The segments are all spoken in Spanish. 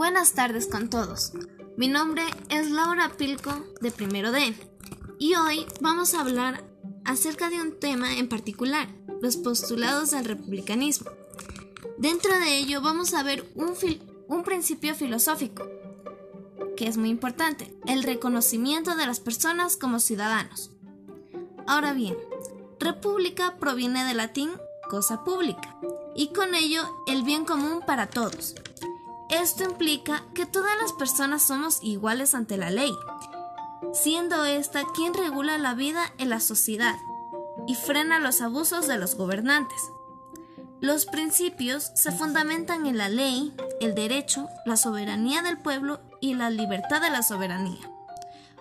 Buenas tardes con todos. Mi nombre es Laura Pilco de Primero D y hoy vamos a hablar acerca de un tema en particular, los postulados del republicanismo. Dentro de ello vamos a ver un, un principio filosófico que es muy importante, el reconocimiento de las personas como ciudadanos. Ahora bien, república proviene del latín cosa pública y con ello el bien común para todos. Esto implica que todas las personas somos iguales ante la ley, siendo esta quien regula la vida en la sociedad y frena los abusos de los gobernantes. Los principios se fundamentan en la ley, el derecho, la soberanía del pueblo y la libertad de la soberanía.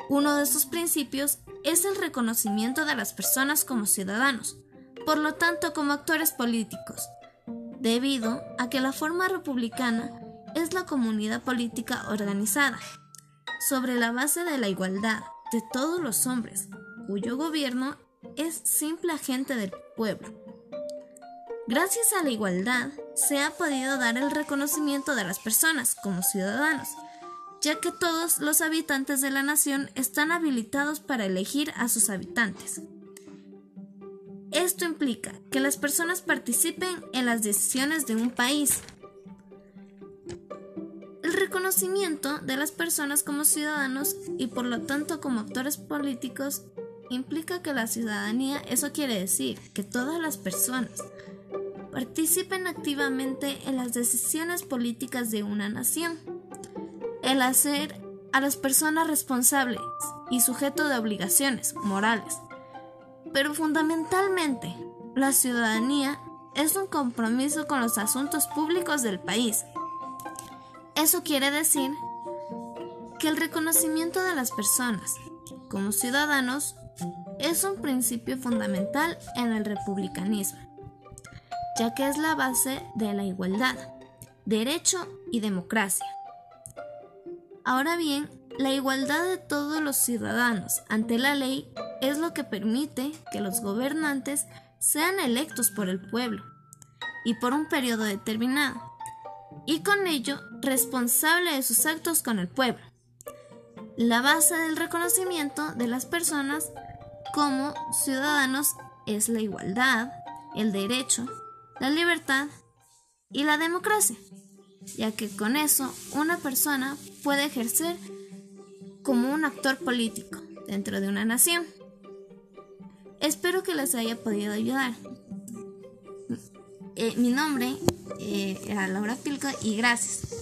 Uno de estos principios es el reconocimiento de las personas como ciudadanos, por lo tanto como actores políticos, debido a que la forma republicana es la comunidad política organizada, sobre la base de la igualdad de todos los hombres, cuyo gobierno es simple agente del pueblo. Gracias a la igualdad se ha podido dar el reconocimiento de las personas como ciudadanos, ya que todos los habitantes de la nación están habilitados para elegir a sus habitantes. Esto implica que las personas participen en las decisiones de un país. Reconocimiento de las personas como ciudadanos y por lo tanto como actores políticos implica que la ciudadanía, eso quiere decir que todas las personas participen activamente en las decisiones políticas de una nación. El hacer a las personas responsables y sujeto de obligaciones morales pero fundamentalmente, la ciudadanía es un compromiso con los asuntos públicos del país. Eso quiere decir que el reconocimiento de las personas como ciudadanos es un principio fundamental en el republicanismo, ya que es la base de la igualdad, derecho y democracia. Ahora bien, la igualdad de todos los ciudadanos ante la ley es lo que permite que los gobernantes sean electos por el pueblo y por un periodo determinado, y con ello responsable de sus actos con el pueblo. La base del reconocimiento de las personas como ciudadanos es la igualdad, el derecho, la libertad y la democracia, ya que con eso una persona puede ejercer como un actor político dentro de una nación. Espero que les haya podido ayudar. Eh, mi nombre eh, era Laura Pilco y gracias.